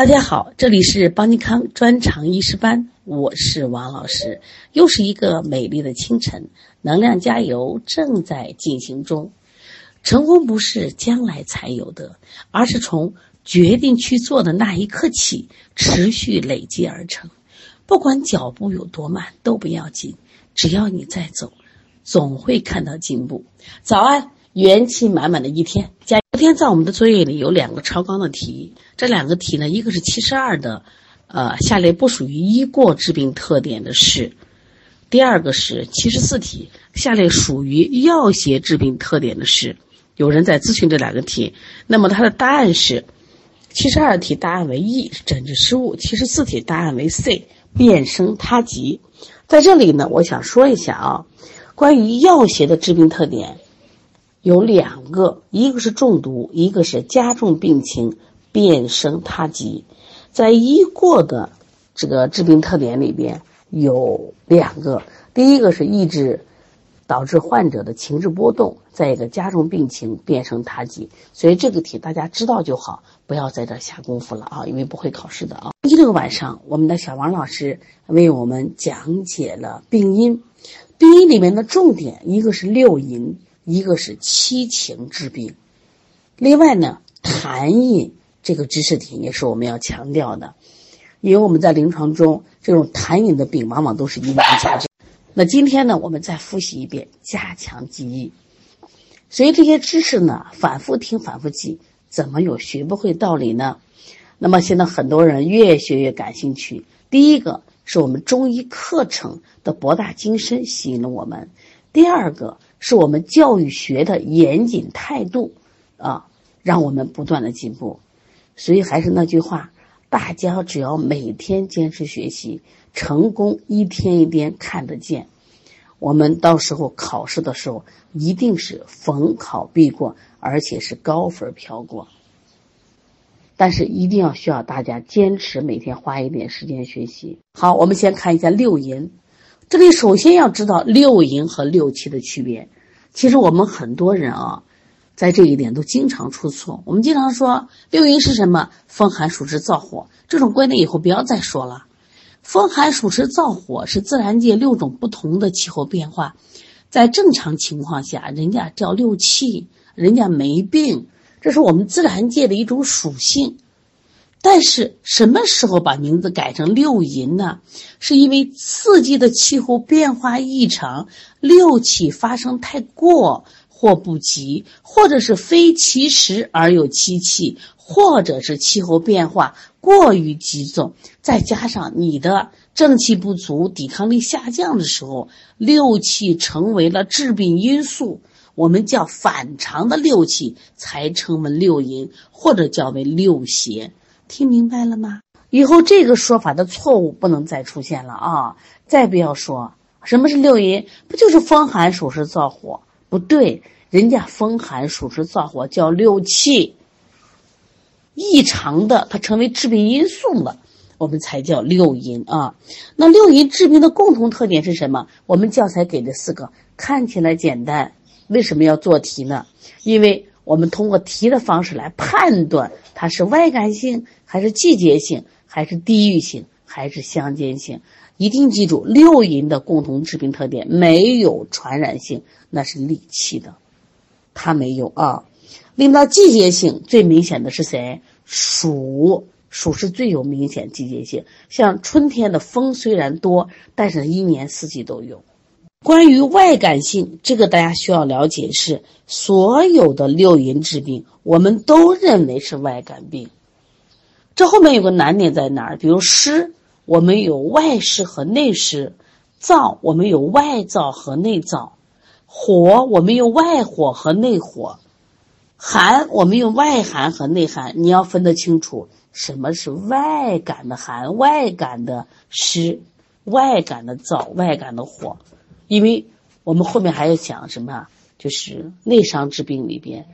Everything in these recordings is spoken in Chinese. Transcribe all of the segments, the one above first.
大家好，这里是邦尼康专长医师班，我是王老师。又是一个美丽的清晨，能量加油正在进行中。成功不是将来才有的，而是从决定去做的那一刻起，持续累积而成。不管脚步有多慢都不要紧，只要你在走，总会看到进步。早安，元气满满的一天，加！昨天在我们的作业里有两个超纲的题，这两个题呢，一个是七十二的，呃，下列不属于一过致病特点的是；第二个是七十四题，下列属于药邪致病特点的是。有人在咨询这两个题，那么它的答案是：七十二题答案为 E，是诊治失误；七十四题答案为 C，变声他急。在这里呢，我想说一下啊，关于药邪的致病特点。有两个，一个是中毒，一个是加重病情，变声他疾。在医过的这个致病特点里边有两个，第一个是抑制导致患者的情志波动，再一个加重病情，变成他疾。所以这个题大家知道就好，不要在这下功夫了啊，因为不会考试的啊。星期六晚上，我们的小王老师为我们讲解了病因，病因里面的重点一个是六淫。一个是七情治病，另外呢，痰饮这个知识点也是我们要强调的，因为我们在临床中这种痰饮的病往往都是一难加症。那今天呢，我们再复习一遍，加强记忆。所以这些知识呢，反复听，反复记，怎么有学不会道理呢？那么现在很多人越学越感兴趣。第一个是我们中医课程的博大精深吸引了我们，第二个。是我们教育学的严谨态度，啊，让我们不断的进步。所以还是那句话，大家只要每天坚持学习，成功一天一天看得见。我们到时候考试的时候，一定是逢考必过，而且是高分飘过。但是一定要需要大家坚持，每天花一点时间学习。好，我们先看一下六淫。这里首先要知道六淫和六气的区别。其实我们很多人啊，在这一点都经常出错。我们经常说六淫是什么？风寒暑湿燥火。这种观念以后不要再说了。风寒暑湿燥火是自然界六种不同的气候变化，在正常情况下，人家叫六气，人家没病，这是我们自然界的一种属性。但是什么时候把名字改成六淫呢？是因为四季的气候变化异常，六气发生太过或不及，或者是非其时而有七气，或者是气候变化过于急骤，再加上你的正气不足、抵抗力下降的时候，六气成为了致病因素，我们叫反常的六气，才称为六淫，或者叫为六邪。听明白了吗？以后这个说法的错误不能再出现了啊！再不要说什么是六淫，不就是风寒暑湿燥火？不对，人家风寒暑湿燥火叫六气异常的，它成为致病因素了，我们才叫六淫啊。那六淫致病的共同特点是什么？我们教材给的四个，看起来简单，为什么要做题呢？因为。我们通过题的方式来判断它是外感性还是季节性还是地域性还是相间性，一定记住六淫的共同致病特点没有传染性，那是戾气的，它没有啊。另到季节性最明显的是谁？暑，暑是最有明显季节性，像春天的风虽然多，但是一年四季都有。关于外感性，这个大家需要了解是所有的六淫治病，我们都认为是外感病。这后面有个难点在哪儿？比如湿，我们有外湿和内湿；燥，我们有外燥和内燥；火，我们有外火和内火；寒，我们有外寒和内寒。你要分得清楚，什么是外感的寒、外感的湿、外感的燥、外感的火。因为我们后面还要讲什么？就是内伤治病里边。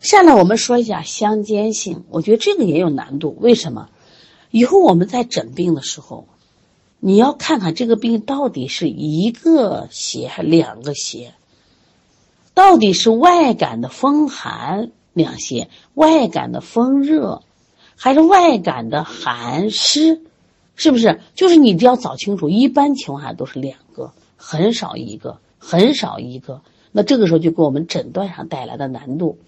下来我们说一下相间性，我觉得这个也有难度。为什么？以后我们在诊病的时候，你要看看这个病到底是一个邪还是两个邪，到底是外感的风寒两邪，外感的风热，还是外感的寒湿？是不是？就是你只要找清楚，一般情况下都是两个，很少一个，很少一个。那这个时候就给我们诊断上带来的难度，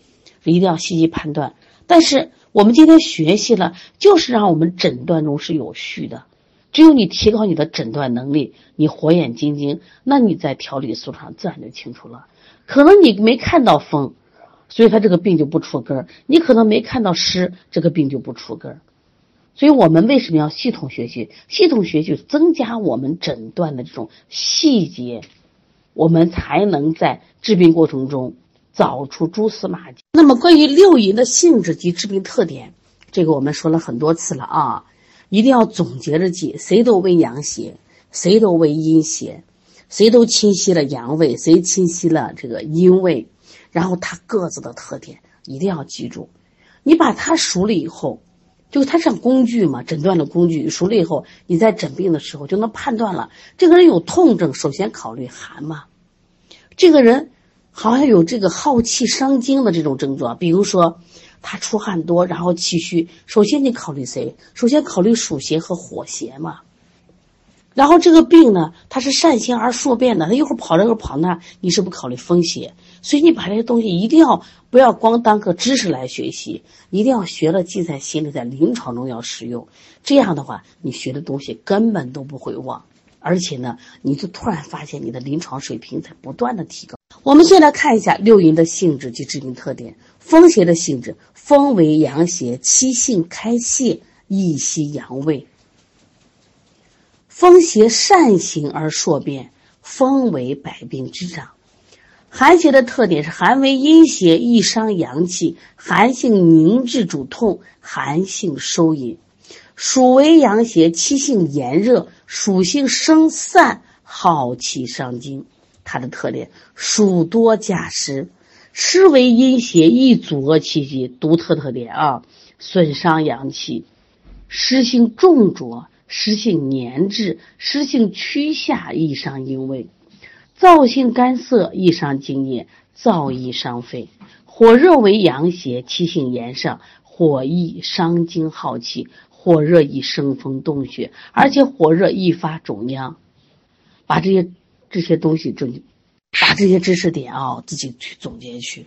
一定要细细判断。但是我们今天学习了，就是让我们诊断中是有序的。只有你提高你的诊断能力，你火眼金睛，那你在调理素上自然就清楚了。可能你没看到风，所以他这个病就不出根儿；你可能没看到湿，这个病就不出根儿。所以我们为什么要系统学习？系统学习增加我们诊断的这种细节，我们才能在治病过程中找出蛛丝马迹。那么关于六淫的性质及治病特点，这个我们说了很多次了啊，一定要总结着记。谁都为阳邪，谁都为阴邪，谁都侵袭了阳位，谁侵袭了这个阴位，然后它各自的特点一定要记住。你把它熟了以后。就是它像工具嘛，诊断的工具熟了以后，你在诊病的时候就能判断了。这个人有痛症，首先考虑寒嘛。这个人好像有这个耗气伤精的这种症状，比如说他出汗多，然后气虚，首先你考虑谁？首先考虑暑邪和火邪嘛。然后这个病呢，它是善行而数变的，他一会儿跑这个跑那，你是不考虑风邪？所以你把这些东西一定要不要光当个知识来学习，一定要学了记在心里，在临床中要使用。这样的话，你学的东西根本都不会忘，而且呢，你就突然发现你的临床水平在不断的提高。我们先来看一下六淫的性质及治病特点。风邪的性质，风为阳邪，七性开泄，易袭阳位。风邪善行而数变，风为百病之长。寒邪的特点是寒为阴邪，易伤阳气，寒性凝滞主痛，寒性收引。暑为阳邪，气性炎热，暑性生散，耗气伤精。它的特点，暑多加湿。湿为阴邪，易阻遏气机。独特特点啊，损伤阳气。湿性重浊，湿性粘滞，湿性趋下，易伤阴位。燥性干涩，易伤津液；燥易伤肺。火热为阳邪，气性炎上，火易伤精耗气，火热易生风动血，而且火热易发肿疡。把这些这些东西，就把这些知识点啊，自己去总结去。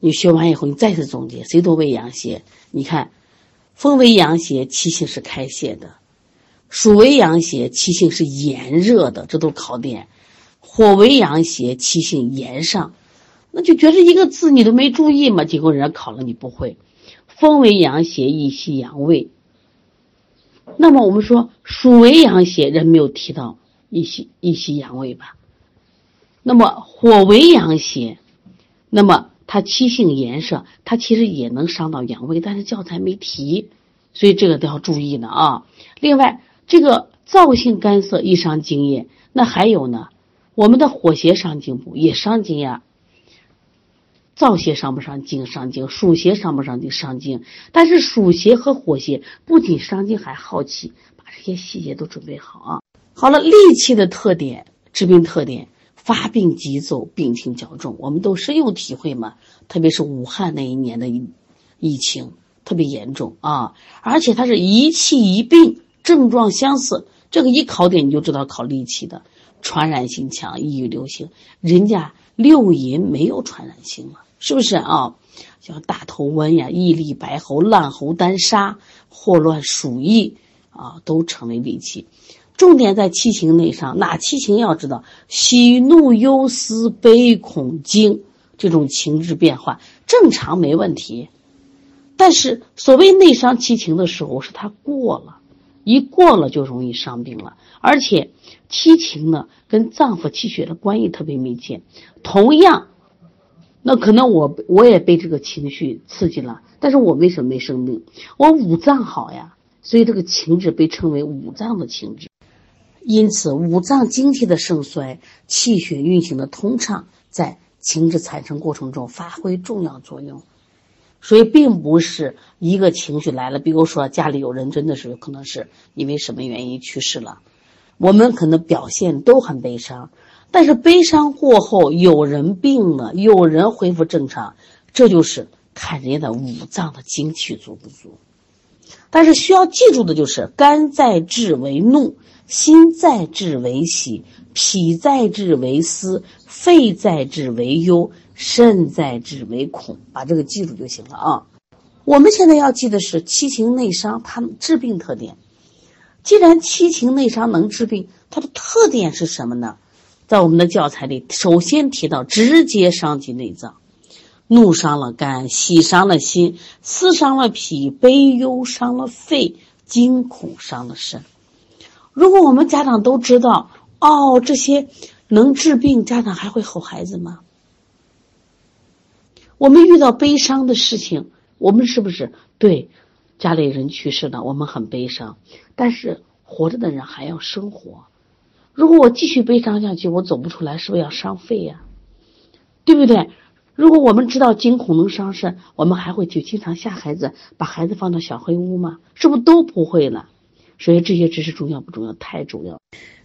你学完以后，你再次总结。谁都为阳邪？你看，风为阳邪，气性是开泄的；暑为阳邪，气性是炎热的。这都考点。火为阳邪，气性炎上，那就觉得一个字你都没注意嘛？结果人家考了你不会。风为阳邪，易袭阳位。那么我们说暑为阳邪，人没有提到易袭易袭阳位吧？那么火为阳邪，那么它气性炎上，它其实也能伤到阳位，但是教材没提，所以这个都要注意的啊。另外，这个燥性干涩易伤津液，那还有呢？我们的火邪伤筋不也伤筋呀？燥邪伤不伤筋？伤筋。暑邪伤不伤筋？伤筋。但是暑邪和火邪不仅伤筋，还耗气。把这些细节都准备好啊！好了，戾气的特点，治病特点，发病急骤，病情较重，我们都深有体会嘛。特别是武汉那一年的疫疫情特别严重啊，而且它是一气一病，症状相似。这个一考点你就知道考戾气的。传染性强，易于流行。人家六淫没有传染性嘛，是不是啊？像大头瘟呀、疫痢、白喉、烂喉单杀、霍乱、鼠疫啊，都成为利器。重点在七情内伤，哪七情要知道？喜怒忧思悲恐惊这种情志变化正常没问题，但是所谓内伤七情的时候，是它过了，一过了就容易伤病了，而且。七情呢，跟脏腑气血的关系特别密切。同样，那可能我我也被这个情绪刺激了，但是我为什么没生病？我五脏好呀，所以这个情志被称为五脏的情志。因此，五脏精气的盛衰，气血运行的通畅，在情志产生过程中发挥重要作用。所以，并不是一个情绪来了，比如说家里有人真的是可能是因为什么原因去世了。我们可能表现都很悲伤，但是悲伤过后，有人病了，有人恢复正常，这就是看人家的五脏的精气足不足。但是需要记住的就是：肝在志为怒，心在志为喜，脾在志为思，肺在志为忧，肾在治为恐。把这个记住就行了啊。我们现在要记的是七情内伤，它治病特点。既然七情内伤能治病，它的特点是什么呢？在我们的教材里，首先提到直接伤及内脏，怒伤了肝，喜伤了心，思伤了脾，悲忧伤了肺，惊恐伤了肾。如果我们家长都知道哦，这些能治病，家长还会吼孩子吗？我们遇到悲伤的事情，我们是不是对？家里人去世了，我们很悲伤，但是活着的人还要生活。如果我继续悲伤下去，我走不出来，是不是要伤肺呀？对不对？如果我们知道惊恐能伤肾，我们还会去经常吓孩子，把孩子放到小黑屋吗？是不是都不会了？所以这些知识重要不重要？太重要。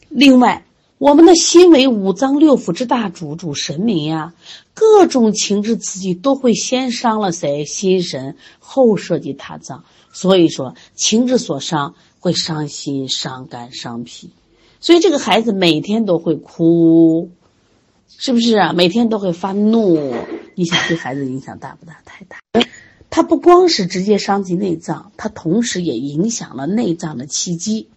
另外，我们的心为五脏六腑之大主，主神明呀。各种情志刺激都会先伤了谁？心神，后涉及他脏。所以说，情志所伤会伤心、伤肝、伤脾，所以这个孩子每天都会哭，是不是啊？每天都会发怒，你想对孩子影响大不大？太大。他不光是直接伤及内脏，他同时也影响了内脏的气机。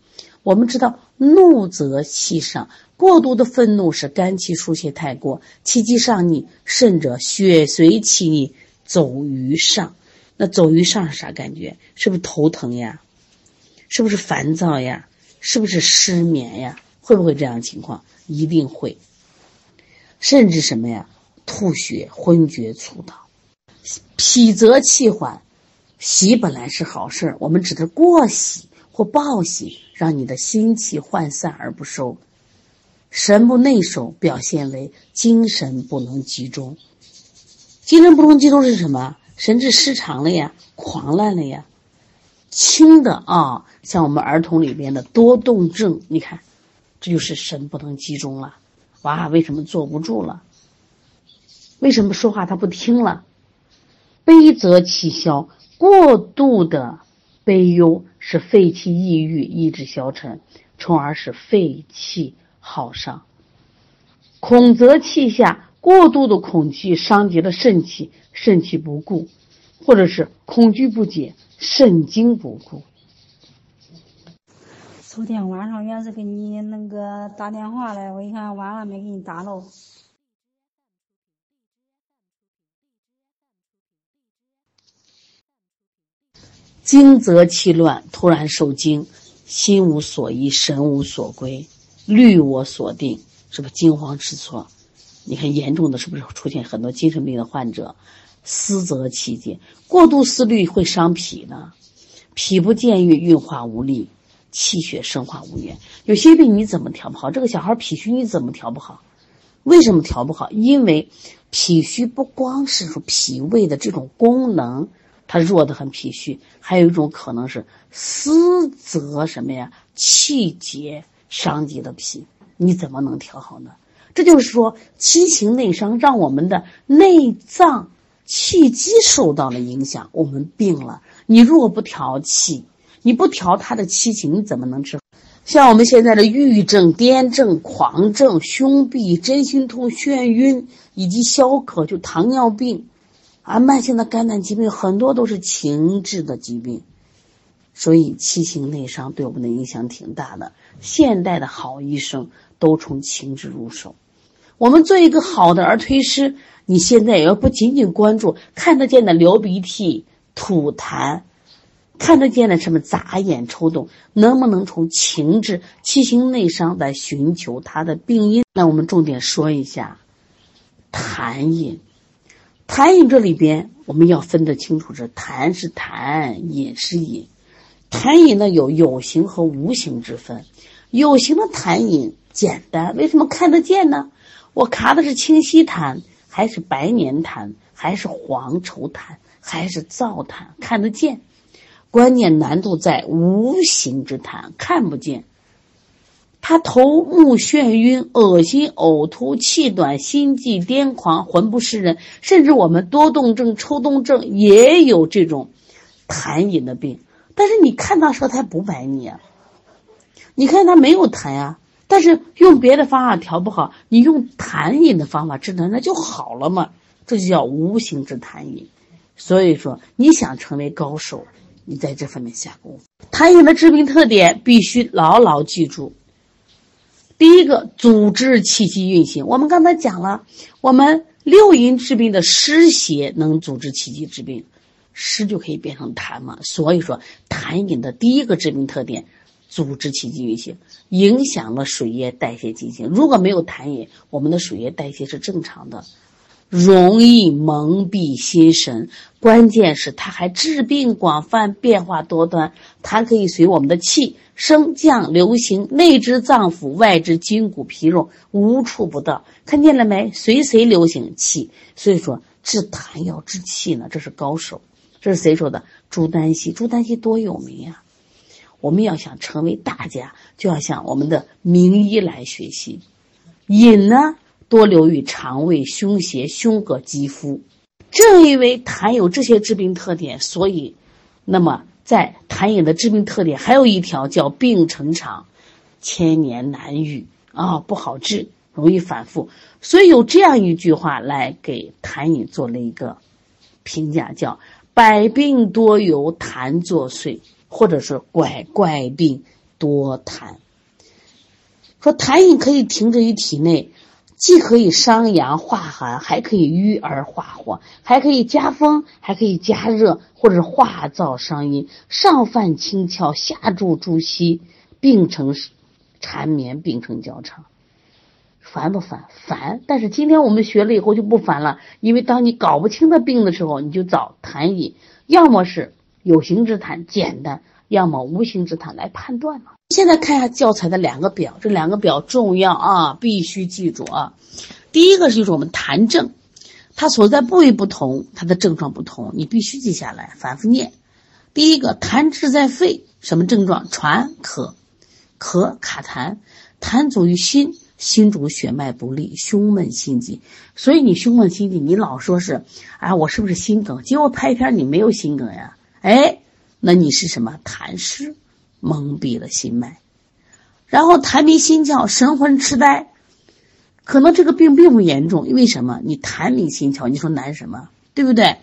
我们知道，怒则气上，过度的愤怒使肝气疏泄太过，气机上逆，甚者血随气逆走于上。那走于上是啥感觉？是不是头疼呀？是不是烦躁呀？是不是失眠呀？会不会这样情况？一定会。甚至什么呀？吐血、昏厥、猝倒。脾则气缓，喜本来是好事儿，我们指的过喜或暴喜，让你的心气涣散而不收，神不内守，表现为精神不能集中。精神不能集中是什么？神志失常了呀，狂乱了呀，轻的啊，像我们儿童里边的多动症，你看，这就是神不能集中了。娃为什么坐不住了？为什么说话他不听了？悲则气消，过度的悲忧使肺气抑郁，意志消沉，从而使肺气耗伤。恐则气下。过度的恐惧伤及了肾气，肾气不固，或者是恐惧不解，肾精不固。昨天晚上也是给你那个打电话来，我一看晚了没给你打喽。惊则气乱，突然受惊，心无所依，神无所归，虑我所定，是不是惊慌失措？你看，严重的是不是出现很多精神病的患者？思则气结，过度思虑会伤脾呢。脾不健运，运化无力，气血生化无源。有些病你怎么调不好？这个小孩脾虚你怎么调不好？为什么调不好？因为脾虚不光是说脾胃的这种功能他弱得很，脾虚还有一种可能是思则什么呀？气结伤及的脾，你怎么能调好呢？这就是说，七情内伤让我们的内脏气机受到了影响，我们病了。你如果不调气，你不调他的七情，你怎么能治？像我们现在的抑郁症、癫症、狂症、胸痹、真心痛、眩晕，以及消渴，就糖尿病，啊，慢性的肝胆疾病，很多都是情志的疾病。所以，七情内伤对我们的影响挺大的。现代的好医生都从情志入手。我们做一个好的儿推师，你现在也要不仅仅关注看得见的流鼻涕、吐痰，看得见的什么眨眼、抽动，能不能从情志、七情内伤来寻求它的病因？那我们重点说一下痰饮。痰饮这里边我们要分得清楚，是痰是痰，饮是饮。痰饮呢有有形和无形之分，有形的痰饮简单，为什么看得见呢？我卡的是清稀痰，还是白黏痰，还是黄稠痰，还是燥痰？看得见，关键难度在无形之痰，看不见。他头目眩晕、恶心、呕吐、气短、心悸、癫狂、魂不识人，甚至我们多动症、抽动症也有这种痰饮的病。但是你看到时候他不买你，你看他没有痰呀，但是用别的方法调不好，你用痰饮的方法治他，那就好了嘛。这就叫无形之痰饮。所以说，你想成为高手，你在这方面下功夫。痰饮的治病特点必须牢牢记住。第一个，组织气机运行。我们刚才讲了，我们六淫治病的湿邪能组织气机治病，湿就可以变成痰嘛。所以说，痰饮的第一个治病特点，组织气机运行，影响了水液代谢进行。如果没有痰饮，我们的水液代谢是正常的。容易蒙蔽心神，关键是它还治病广泛，变化多端。它可以随我们的气升降流行，内之脏腑，外之筋骨皮肉，无处不到。看见了没？随随流行气。所以说治痰要治气呢，这是高手。这是谁说的？朱丹溪。朱丹溪多有名呀！我们要想成为大家，就要向我们的名医来学习。饮呢？多留于肠胃、胸胁、胸膈、肌肤。正因为痰有这些治病特点，所以，那么在痰饮的致病特点还有一条叫病成长，千年难愈啊，不好治，容易反复。所以有这样一句话来给痰饮做了一个评价，叫“百病多由痰作祟”，或者是“怪怪病多痰”。说痰饮可以停滞于体内。既可以伤阳化寒，还可以瘀而化火，还可以加风，还可以加热，或者化燥伤阴。上犯清窍，下助助息，病成缠绵，病成焦肠。烦不烦？烦。但是今天我们学了以后就不烦了，因为当你搞不清的病的时候，你就找痰饮，要么是有形之痰，简单；要么无形之痰来判断嘛。现在看一下教材的两个表，这两个表重要啊，必须记住啊。第一个就是我们痰症，它所在部位不同，它的症状不同，你必须记下来，反复念。第一个痰滞在肺，什么症状？喘、咳、咳卡痰，痰阻于心，心主血脉不利，胸闷心悸。所以你胸闷心悸，你老说是，哎，我是不是心梗？结果拍片你没有心梗呀？哎，那你是什么？痰湿。蒙蔽了心脉，然后痰迷心窍，神魂痴呆，可能这个病并不严重，因为什么？你痰迷心窍，你说难什么？对不对？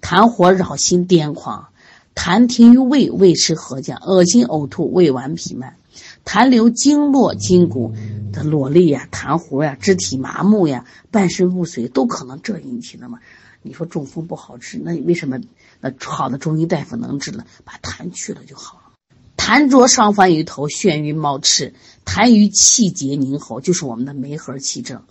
痰火扰心癫狂，痰停于胃，胃湿合降，恶心呕吐，胃脘痞慢，痰流经络筋骨的落泪呀，痰糊呀，肢体麻木呀，半身不遂，都可能这引起的嘛？你说中风不好治，那你为什么那好的中医大夫能治了？把痰去了就好了。痰浊上翻于头，眩晕冒赤，痰于气结凝喉，就是我们的梅核气症。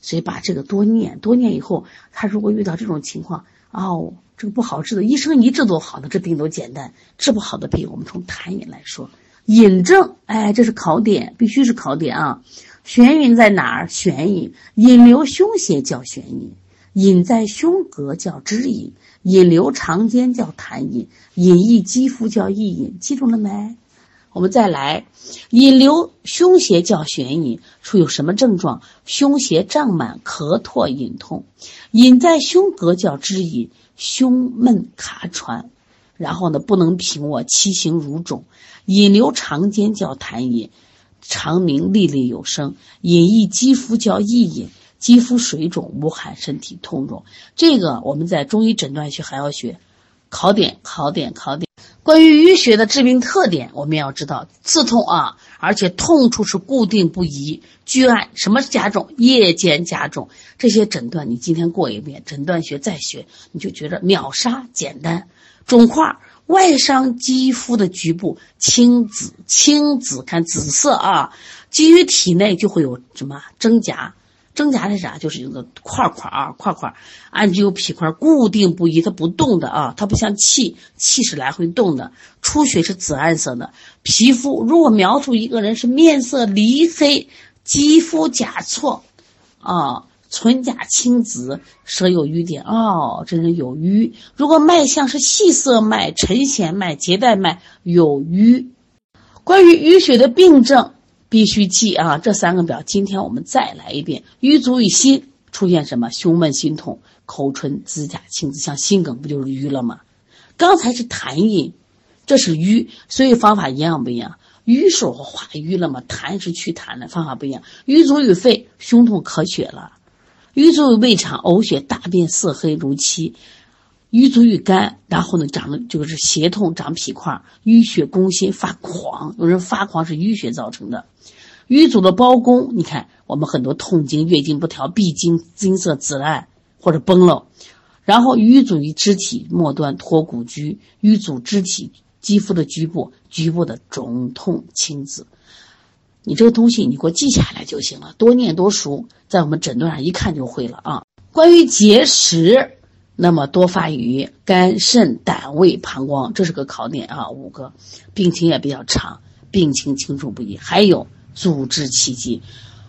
所以把这个多念，多念以后，他如果遇到这种情况，哦，这个不好治的，医生一治都好的，这病都简单。治不好的病，我们从痰饮来说，饮症，哎，这是考点，必须是考点啊。眩晕在哪儿？眩饮，引流胸胁叫眩饮，饮在胸膈叫支饮。引流肠间叫痰饮，引溢肌肤叫溢饮，记住了没？我们再来，引流胸胁叫悬饮，出有什么症状？胸胁胀满，咳唾隐痛。引在胸膈叫支饮，胸闷卡喘，然后呢不能平卧，七形如肿。引流肠间叫痰饮，肠鸣沥沥有声。引溢肌肤叫溢饮。肌肤水肿、无汗、身体痛肿，这个我们在中医诊断学还要学。考点，考点，考点。关于淤血的致病特点，我们要知道：刺痛啊，而且痛处是固定不移，居按什么加重？夜间加重。这些诊断你今天过一遍，诊断学再学，你就觉得秒杀简单。肿块外伤肌肤的局部青紫，青紫看紫色啊，基于体内就会有什么真假。真假是啥？就是一个块块啊，块块，按具有皮块，固定不移，它不动的啊，它不像气，气是来回动的。出血是紫暗色的，皮肤如果描述一个人是面色黧黑，肌肤甲错，啊，唇甲青紫，舌有瘀点，哦，这人有瘀。如果脉象是细涩脉、沉弦脉、结带脉，有瘀。关于淤血的病症。必须记啊，这三个表。今天我们再来一遍：瘀阻于心，出现什么？胸闷心痛，口唇、指甲青紫，像心梗不就是瘀了吗？刚才是痰饮，这是瘀，所以方法一样不一样？瘀是化瘀了嘛，痰是祛痰的方法不一样。瘀阻于肺，胸痛咳血了；瘀阻于胃肠，呕血，大便色黑如漆；瘀阻于肝，然后呢长的就是胁痛，长脾块，淤血攻心，发狂。有人发狂是淤血造成的。瘀阻的包公，你看我们很多痛经、月经不调、闭经、金色紫烂或者崩了，然后瘀阻于肢体末端脱骨疽，瘀阻肢体肌肤的局部，局部的肿痛青紫。你这个东西你给我记下来就行了，多念多熟，在我们诊断上一看就会了啊。关于结石，那么多发于肝、肾、胆、胃、膀胱，这是个考点啊。五个，病情也比较长，病情清楚不一，还有。组织气机，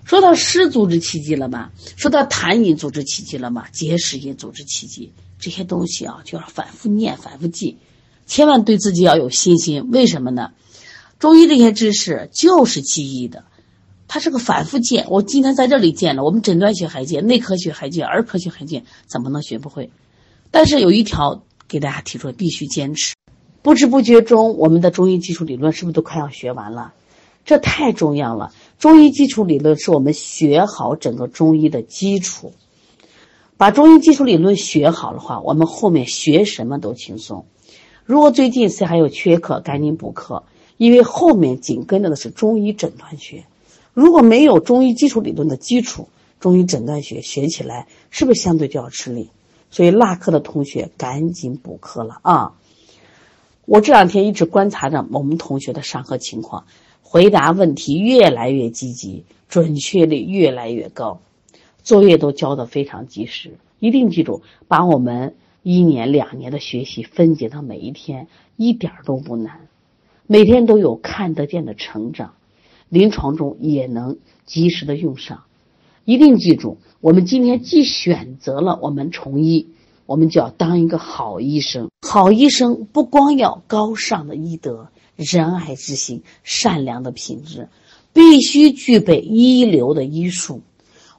说到湿组织气机了吧？说到痰饮组织气机了吗？结石饮组织气机，这些东西啊，就要反复念、反复记，千万对自己要有信心。为什么呢？中医这些知识就是记忆的，它是个反复见。我今天在这里见了，我们诊断学还见，内科学还见，儿科学还见，怎么能学不会？但是有一条给大家提出，必须坚持。不知不觉中，我们的中医基础理论是不是都快要学完了？这太重要了！中医基础理论是我们学好整个中医的基础。把中医基础理论学好的话，我们后面学什么都轻松。如果最近谁还有缺课，赶紧补课，因为后面紧跟着的是中医诊断学。如果没有中医基础理论的基础，中医诊断学学起来是不是相对就要吃力？所以落课的同学赶紧补课了啊！我这两天一直观察着我们同学的上课情况。回答问题越来越积极，准确率越来越高，作业都交的非常及时。一定记住，把我们一年两年的学习分解到每一天，一点都不难，每天都有看得见的成长，临床中也能及时的用上。一定记住，我们今天既选择了我们从医，我们就要当一个好医生。好医生不光要高尚的医德。仁爱之心、善良的品质，必须具备一流的医术。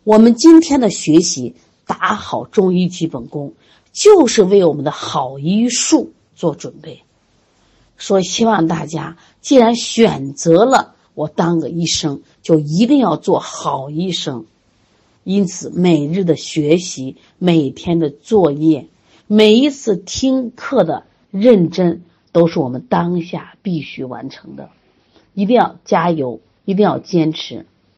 我们今天的学习，打好中医基本功，就是为我们的好医术做准备。所以，希望大家既然选择了我当个医生，就一定要做好医生。因此，每日的学习、每天的作业、每一次听课的认真。都是我们当下必须完成的，一定要加油，一定要坚持。